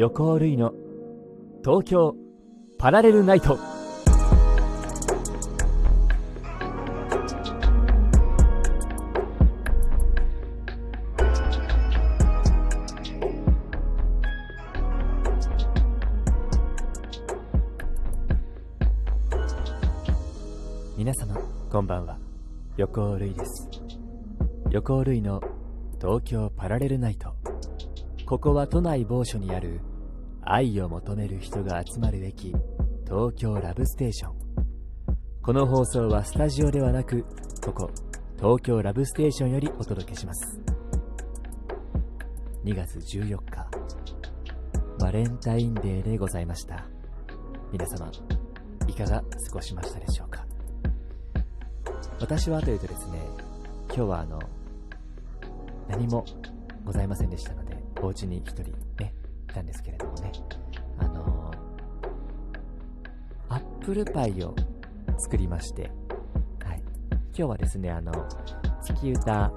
横尾類の。東京パラレルナイト。皆様こんばんは。横尾類です。横尾類の東京パラレルナイト。ここは都内某所にある愛を求める人が集まる駅東京ラブステーション。この放送はスタジオではなくここ東京ラブステーションよりお届けします。2月14日バレンタインデーでございました。皆様いかが過ごしましたでしょうか？私はというとですね今日はあの何もございませんでしたのでお家に一人ねたんですけれどもね。あのアップルパイを作りましてはい。今日はですねあの月歌っ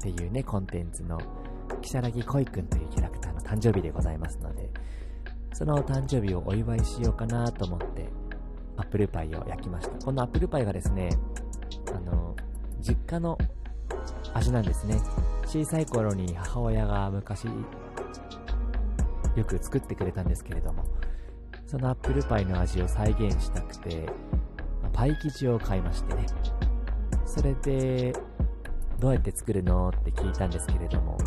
ていうねコンテンツの如月恋くんというキャラクターの誕生日でございますのでその誕生日をお祝いしようかなと思ってアップルパイを焼きました。このアップルパイがですねあの実家の味なんですね。小さい頃に母親が昔よく作ってくれたんですけれどもそのアップルパイの味を再現したくてパイ生地を買いましてね。それでどうやって作るのって聞いたんですけれども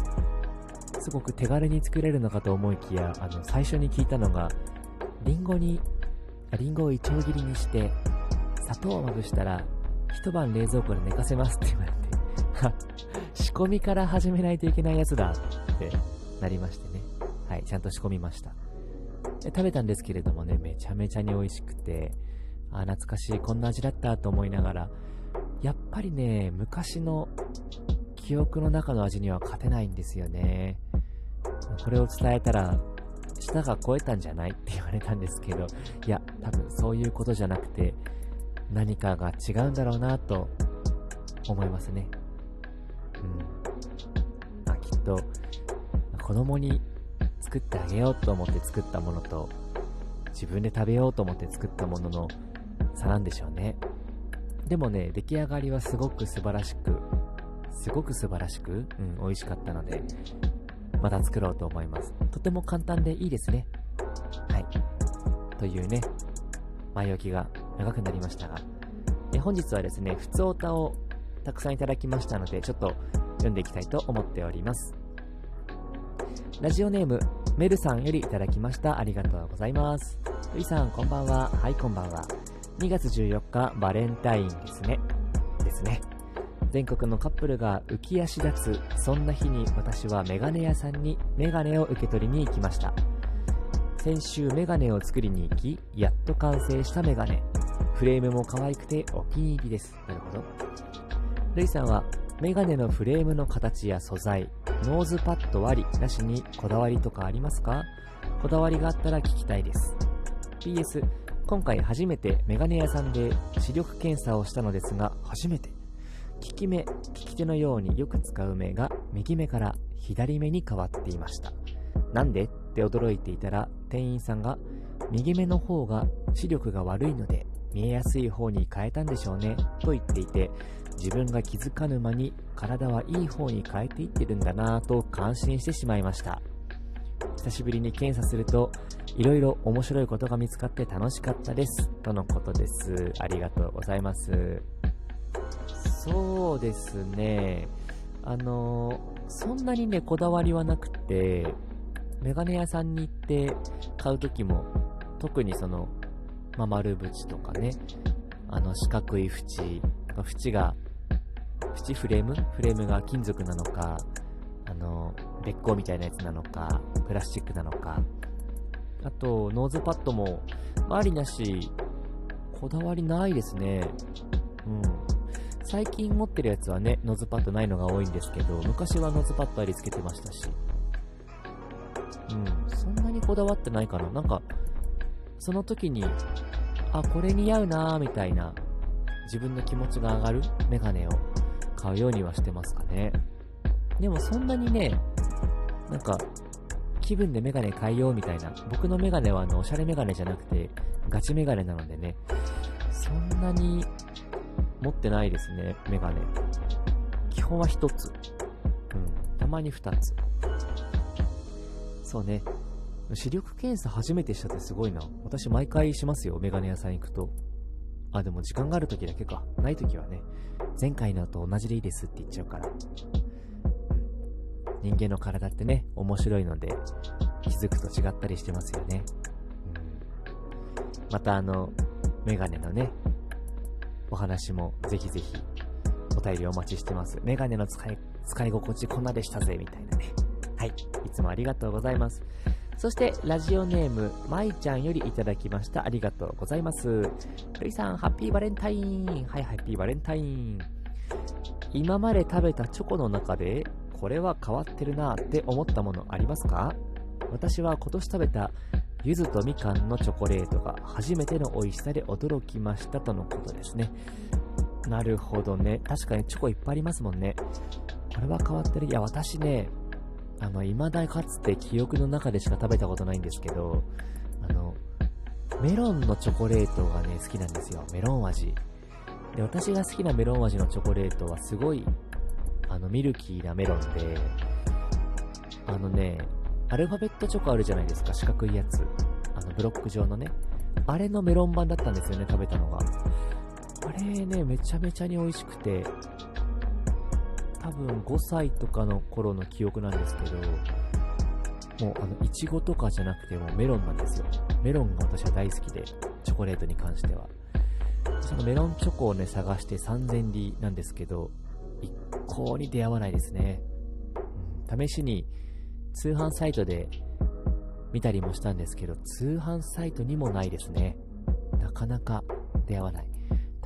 すごく手軽に作れるのかと思いきやあの最初に聞いたのがリンゴにリンゴをいちょう切りにして砂糖をまぶしたら一晩冷蔵庫で寝かせますって言われて 仕込みから始めないといけないやつだってなりましてね。はいちゃんと仕込みました。で食べたんですけれどもねめちゃめちゃに美味しくてあ懐かしいこんな味だったと思いながらやっぱりね昔の記憶の中の味には勝てないんですよね。これを伝えたら舌が超えたんじゃないって言われたんですけどいや多分そういうことじゃなくて何かが違うんだろうなと思いますね。うん。まあきっと子供に作ってあげようと思って作ったものと自分で食べようと思って作ったものの差なんでしょうね。でもね出来上がりはすごく素晴らしくすごく素晴らしく、うん、美味しかったのでまた作ろうと思います。とても簡単でいいですね。はい。というね前置きが長くなりましたが。え本日はですね普通お歌をたくさんいただきましたのでちょっと読んでいきたいと思っております。ラジオネームメルさんよりいただきました。ありがとうございます。ルイさんこんばんは。はいこんばんは。2月14日バレンタインですね。ですね。全国のカップルが浮き足立つそんな日に私はメガネ屋さんにメガネを受け取りに行きました。先週メガネを作りに行きやっと完成したメガネ。フレームも可愛くてお気に入りです。なるほど。ルイさんはメガネのフレームの形や素材ノーズパッドありなしにこだわりとかありますか？こだわりがあったら聞きたいです。PS 今回初めてメガネ屋さんで視力検査をしたのですが初めて。利き目利き手のようによく使う目が右目から左目に変わっていました。なんで？って驚いていたら店員さんが右目の方が視力が悪いので見えやすい方に変えたんでしょうねと言っていて自分が気づかぬ間に体はいい方に変えていってるんだなぁと感心してしまいました。久しぶりに検査するといろいろ面白いことが見つかって楽しかったですとのことです。ありがとうございます。そうですね。あのそんなにねこだわりはなくてメガネ屋さんに行って買う時も特にその、まあ、丸縁とかねあの四角い縁縁が縁フレーム？フレームが金属なのかあのべっ甲みたいなやつなのかプラスチックなのか。あとノーズパッドもありなしこだわりないですね。うん。最近持ってるやつはねノーズパッドないのが多いんですけど昔はノーズパッドありつけてましたし。うん。そんなにこだわってないかな。なんかその時にあこれ似合うなーみたいな自分の気持ちが上がるメガネを買うようにはしてますかね。でもそんなにね、なんか、気分でメガネ変えようみたいな。僕のメガネはあの、おしゃれメガネじゃなくて、ガチメガネなのでね、そんなに持ってないですね、メガネ。基本は一つ。うん。たまに二つ。そうね。視力検査初めてしたってすごいな。私毎回しますよ、メガネ屋さん行くと。あ、でも時間がある時だけか。ない時はね、前回のと同じでいいですって言っちゃうから。人間の体ってね、面白いので、気づくと違ったりしてますよね。うん、またあの、メガネのね、お話もぜひぜひお便りお待ちしてます。メガネの使い、使い心地こんなでしたぜ、みたいなね。はい。いつもありがとうございます。そして、ラジオネーム、まいちゃんよりいただきました。ありがとうございます。るいさん、ハッピーバレンタイン。はい、ハッピーバレンタイン。今まで食べたチョコの中で、これは変わってるなって思ったものありますか？私は今年食べた柚子とみかんのチョコレートが初めての美味しさで驚きましたとのことですね。なるほどね。確かにチョコいっぱいありますもんね。これは変わってる。いや、私ね、あの、未だかつて記憶の中でしか食べたことないんですけど、あの、メロンのチョコレートがね、好きなんですよ。メロン味。で、私が好きなメロン味のチョコレートはすごいあの、ミルキーなメロンで、あのね、アルファベットチョコあるじゃないですか、四角いやつ。あの、ブロック状のね。あれのメロン版だったんですよね、食べたのが。あれね、めちゃめちゃに美味しくて、多分5歳とかの頃の記憶なんですけど、もうあの、いちごとかじゃなくてもメロンなんですよ。メロンが私は大好きで、チョコレートに関しては。そのメロンチョコをね、探して3000里なんですけど、一向に出会わないですね。うん、試しに通販サイトで見たりもしたんですけど、通販サイトにもないですね。なかなか出会わない。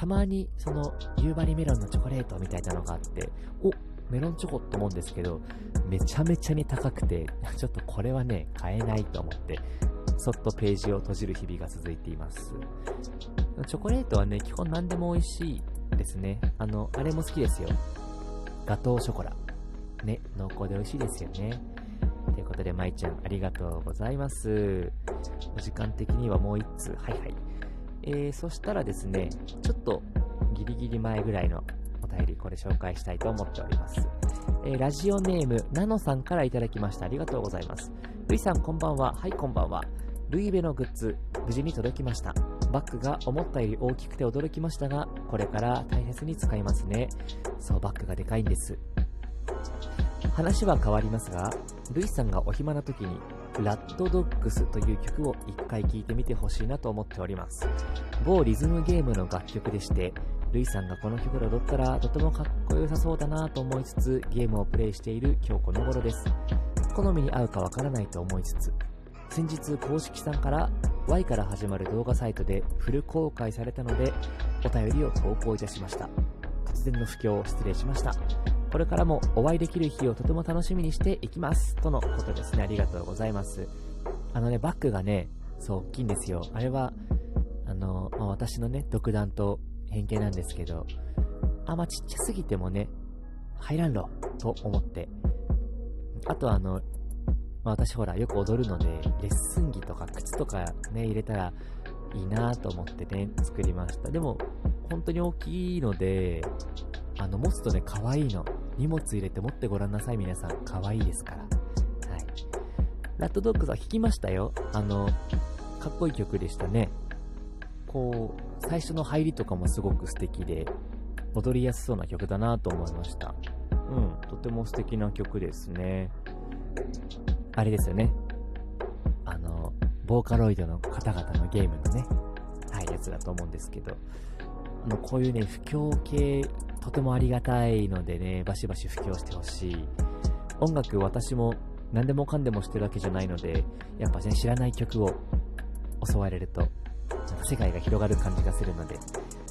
たまにその夕張メロンのチョコレートみたいなのがあって、おメロンチョコって思うんですけど、めちゃめちゃに高くて、ちょっとこれはね、買えないと思って、そっとページを閉じる日々が続いています。チョコレートはね、基本何でも美味しいですね。あの、あれも好きですよ。ガトーショコラ。ね、濃厚で美味しいですよね。ということで、まいちゃん、ありがとうございます。お時間的にはもう1通。はいはい。えー、そしたらですね、ちょっとギリギリ前ぐらいのお便り、これ紹介したいと思っております。えー、ラジオネーム、ナノさんからいただきました。ありがとうございます。ルイさん、こんばんは。はい、こんばんは。ルイベのグッズ、無事に届きました。バッグが思ったより大きくて驚きましたが、これから大切に使いますね。そう、バッグがでかいんです。話は変わりますが、ルイさんがお暇な時に、ラッドドッグスという曲を一回聴いてみてほしいなと思っております。某リズムゲームの楽曲でして、ルイさんがこの曲で踊ったらとてもかっこよさそうだなと思いつつ、ゲームをプレイしている今日この頃です。好みに合うかわからないと思いつつ、先日公式さんから Y から始まる動画サイトでフル公開されたのでお便りを投稿いたしました突然の不況失礼しましたこれからもお会いできる日をとても楽しみにしていきます。とのことですね。ありがとうございます。あのねバッグがねそう大きいんですよ。あれはあの、まあ、私のね独断と偏見なんですけどあんまちっちゃすぎてもね入らんろと思って。あとあのまあ、私ほらよく踊るので、レッスン着とか靴とかね、入れたらいいなと思ってね、作りました。でも、本当に大きいので、あの、持つとね、可愛いの。荷物入れて持ってごらんなさい、皆さん。可愛いですから。はい。ラットドッグさん弾きましたよ。あの、かっこいい曲でしたね。こう、最初の入りとかもすごく素敵で、踊りやすそうな曲だなと思いました。うん、とても素敵な曲ですね。あれですよね。あの、ボーカロイドの方々のゲームのね、はい、やつだと思うんですけど、あの、こういうね、不況系、とてもありがたいのでね、バシバシ布教してほしい。音楽、私も何でもかんでもしてるわけじゃないので、やっぱね、知らない曲を襲われると、なんか世界が広がる感じがするので、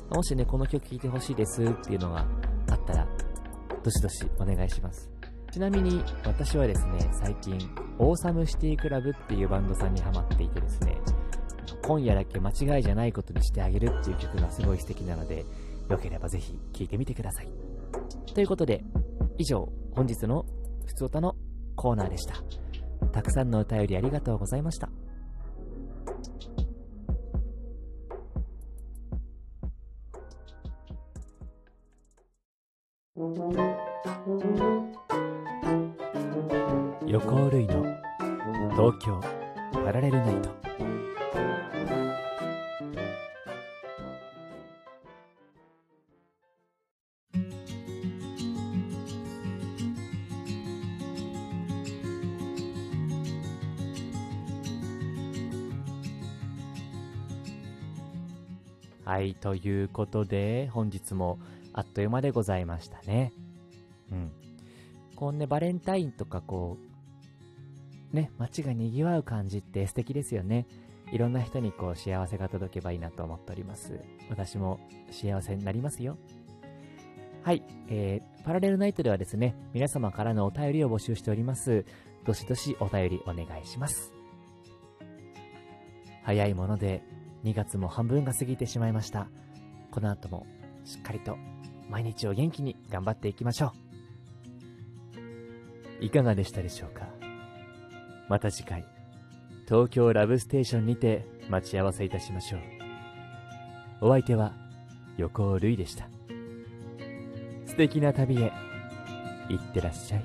もしね、この曲聴いてほしいですっていうのがあったら、どしどしお願いします。ちなみに私はですね、最近、オーサムシティクラブっていうバンドさんにハマっていてですね、今夜だけ間違いじゃないことにしてあげるっていう曲がすごい素敵なので、よければぜひ聴いてみてください。ということで、以上、本日のふつおたのコーナーでした。たくさんのお便りありがとうございました。横類の東京パラレルナイトはい、ということで、本日もあっという間でございましたね。うん。こんね、バレンタインとかこう、ね、街が賑わう感じって素敵ですよね。いろんな人にこう幸せが届けばいいなと思っております。私も幸せになりますよ。はい、えー、パラレルナイトではですね、皆様からのお便りを募集しております。どしどしお便りお願いします。早いもので2月も半分が過ぎてしまいました。この後もしっかりと毎日を元気に頑張っていきましょう。いかがでしたでしょうか？また次回、東京ラブステーションにて待ち合わせいたしましょう。お相手は横尾るいでした。素敵な旅へ、いってらっしゃい。